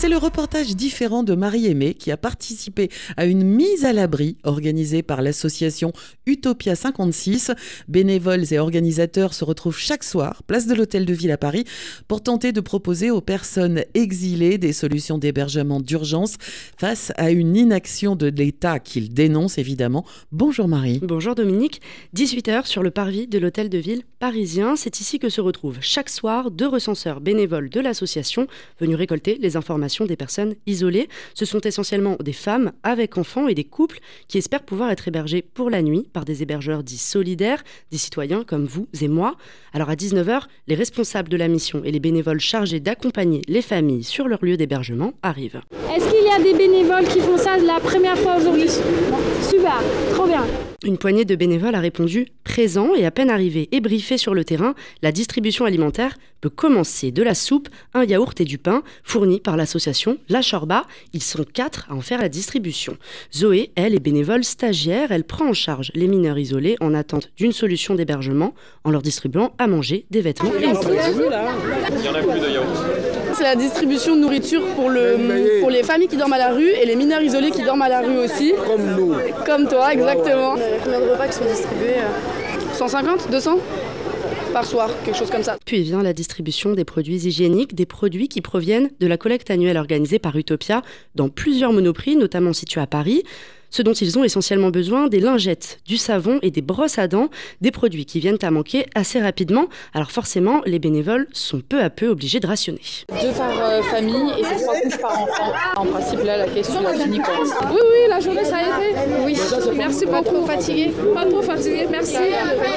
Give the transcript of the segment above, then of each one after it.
C'est le reportage différent de Marie-Aimée qui a participé à une mise à l'abri organisée par l'association Utopia 56. Bénévoles et organisateurs se retrouvent chaque soir, place de l'Hôtel de Ville à Paris, pour tenter de proposer aux personnes exilées des solutions d'hébergement d'urgence face à une inaction de l'État qu'ils dénoncent évidemment. Bonjour Marie. Bonjour Dominique. 18h sur le parvis de l'Hôtel de Ville parisien. C'est ici que se retrouvent chaque soir deux recenseurs bénévoles de l'association venus récolter les informations des personnes isolées. Ce sont essentiellement des femmes avec enfants et des couples qui espèrent pouvoir être hébergés pour la nuit par des hébergeurs dits solidaires, des citoyens comme vous et moi. Alors à 19h, les responsables de la mission et les bénévoles chargés d'accompagner les familles sur leur lieu d'hébergement arrivent. Est-ce qu'il y a des bénévoles qui font ça la première fois aujourd'hui? Super, trop bien. Une poignée de bénévoles a répondu présent et à peine arrivé et briefé sur le terrain, la distribution alimentaire peut commencer de la soupe, un yaourt et du pain fournis par l'association La Chorba. Ils sont quatre à en faire la distribution. Zoé, elle, est bénévole stagiaire. Elle prend en charge les mineurs isolés en attente d'une solution d'hébergement en leur distribuant à manger des vêtements Il y en a plus de yaourt. C'est la distribution de nourriture pour, le, pour les familles qui dorment à la rue et les mineurs isolés qui dorment à la rue aussi. Comme nous. Comme toi, exactement. Combien de repas qui sont distribués 150 200 par soir, quelque chose comme ça. Puis vient la distribution des produits hygiéniques, des produits qui proviennent de la collecte annuelle organisée par Utopia dans plusieurs monoprix, notamment situés à Paris. Ce dont ils ont essentiellement besoin, des lingettes, du savon et des brosses à dents, des produits qui viennent à manquer assez rapidement. Alors forcément, les bénévoles sont peu à peu obligés de rationner. Deux par euh, famille et trois couches par enfant. En principe, là, la question est finie. Quoi. Oui, oui, la journée, ça a été. Oui, merci, pas trop fatigué. Pas trop fatigué, merci.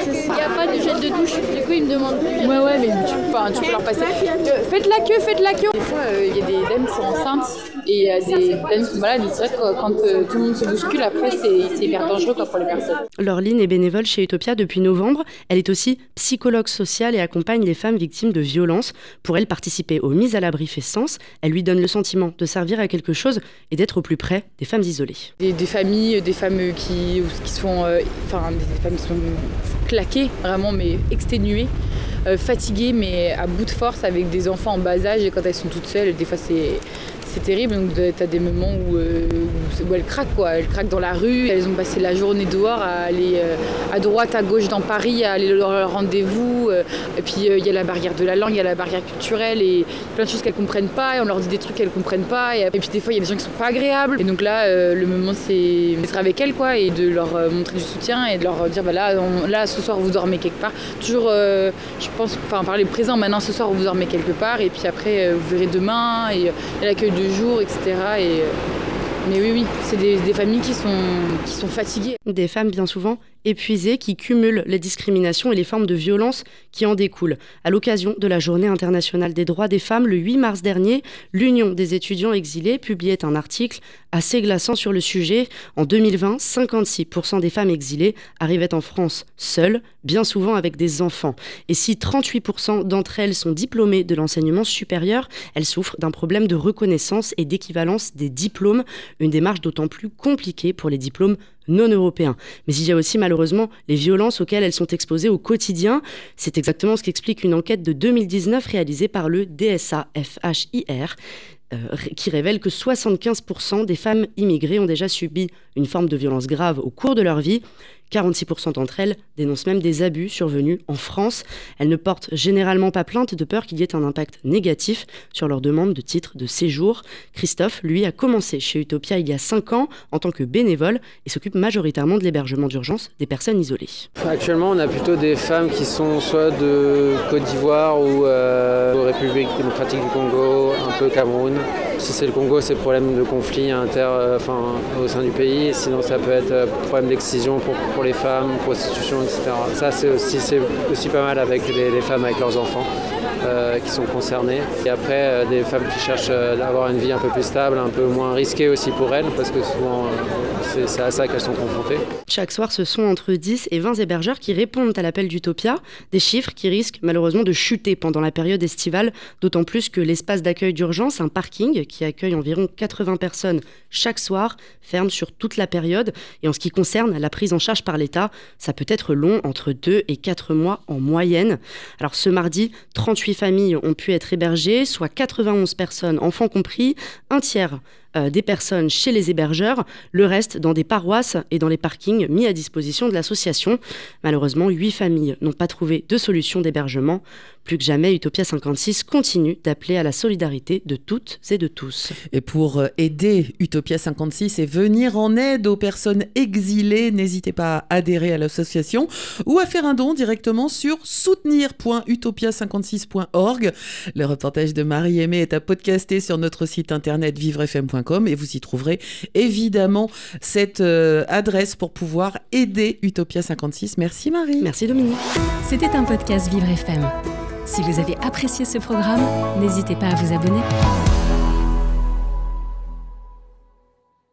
Il n'y a pas de gel de douche, du coup, ils me demandent plus. Ouais, ouais, mais tu, tu peux leur passer. Euh, faites la queue, faites la queue. Des fois, euh, il y a des dames qui sont enceintes et il y a des dames qui sont malades. C'est vrai que quand tout le monde se bouge après, c'est hyper dangereux pour les personnes. Laureline est bénévole chez Utopia depuis novembre. Elle est aussi psychologue sociale et accompagne les femmes victimes de violences. Pour elle, participer aux mises à l'abri fait sens. Elle lui donne le sentiment de servir à quelque chose et d'être au plus près des femmes isolées. Des, familles, des femmes qui, qui sont, euh, enfin, des femmes qui sont claquées, vraiment, mais exténuées. Euh, fatiguées mais à bout de force avec des enfants en bas âge et quand elles sont toutes seules, des fois c'est c'est terrible. Donc tu as des moments euh, où, où, elles craquent, quoi. Elles craquent dans la rue. Elles ont passé la journée dehors à aller euh, à droite, à gauche dans Paris, à aller leur rendez-vous. Euh, et puis il y a la barrière de la langue, il y a la barrière culturelle et plein de choses qu'elles comprennent pas. Et on leur dit des trucs qu'elles comprennent pas. Et, puis des fois il y a des gens qui sont pas agréables. Et donc là, le moment c'est d'être avec elles, quoi, et de leur montrer du soutien et de leur dire, bah là, là, ce soir vous dormez quelque part. Toujours, je pense, enfin parler présent. Maintenant, ce soir vous dormez quelque part. Et puis après, vous verrez demain. Et, et l'accueil de jour, etc. Et, euh, mais oui, oui, c'est des, des, familles qui sont, qui sont fatiguées. Des femmes bien souvent épuisées qui cumulent les discriminations et les formes de violence qui en découlent. À l'occasion de la Journée internationale des droits des femmes, le 8 mars dernier, l'Union des étudiants exilés publiait un article assez glaçant sur le sujet. En 2020, 56% des femmes exilées arrivaient en France seules, bien souvent avec des enfants. Et si 38% d'entre elles sont diplômées de l'enseignement supérieur, elles souffrent d'un problème de reconnaissance et d'équivalence des diplômes, une démarche d'autant plus compliquée pour les diplômes non européens. Mais il y a aussi malheureusement les violences auxquelles elles sont exposées au quotidien. C'est exactement ce qu'explique une enquête de 2019 réalisée par le DSA-FHIR euh, qui révèle que 75% des femmes immigrées ont déjà subi une forme de violence grave au cours de leur vie. 46% d'entre elles dénoncent même des abus survenus en France. Elles ne portent généralement pas plainte de peur qu'il y ait un impact négatif sur leur demande de titre de séjour. Christophe, lui, a commencé chez Utopia il y a 5 ans en tant que bénévole et s'occupe majoritairement de l'hébergement d'urgence des personnes isolées. Actuellement, on a plutôt des femmes qui sont soit de Côte d'Ivoire ou euh, République démocratique du Congo, un peu Cameroun. Si c'est le Congo, c'est problème de conflit inter, euh, enfin, au sein du pays. Sinon, ça peut être euh, problème d'excision pour, pour, les femmes, prostitution, etc. Ça, c'est aussi, aussi pas mal avec les, femmes avec leurs enfants. Euh, qui sont concernées. Et après, des femmes qui cherchent à une vie un peu plus stable, un peu moins risquée aussi pour elles, parce que souvent c'est à ça qu'elles sont confrontées. Chaque soir, ce sont entre 10 et 20 hébergeurs qui répondent à l'appel d'Utopia, des chiffres qui risquent malheureusement de chuter pendant la période estivale, d'autant plus que l'espace d'accueil d'urgence, un parking qui accueille environ 80 personnes chaque soir, ferme sur toute la période. Et en ce qui concerne la prise en charge par l'État, ça peut être long, entre 2 et 4 mois en moyenne. Alors ce mardi, 38 36 familles ont pu être hébergées, soit 91 personnes, enfants compris, un tiers euh, des personnes chez les hébergeurs, le reste dans des paroisses et dans les parkings mis à disposition de l'association. Malheureusement, huit familles n'ont pas trouvé de solution d'hébergement. Plus que jamais, Utopia 56 continue d'appeler à la solidarité de toutes et de tous. Et pour euh, aider Utopia 56 et venir en aide aux personnes exilées, n'hésitez pas à adhérer à l'association ou à faire un don directement sur soutenir.utopia56.org. Le reportage de Marie Aimée est à podcaster sur notre site internet vivrefm.com et vous y trouverez évidemment cette euh, adresse pour pouvoir aider Utopia 56. Merci Marie. Merci Dominique. C'était un podcast Vivre FM. Si vous avez apprécié ce programme, n'hésitez pas à vous abonner.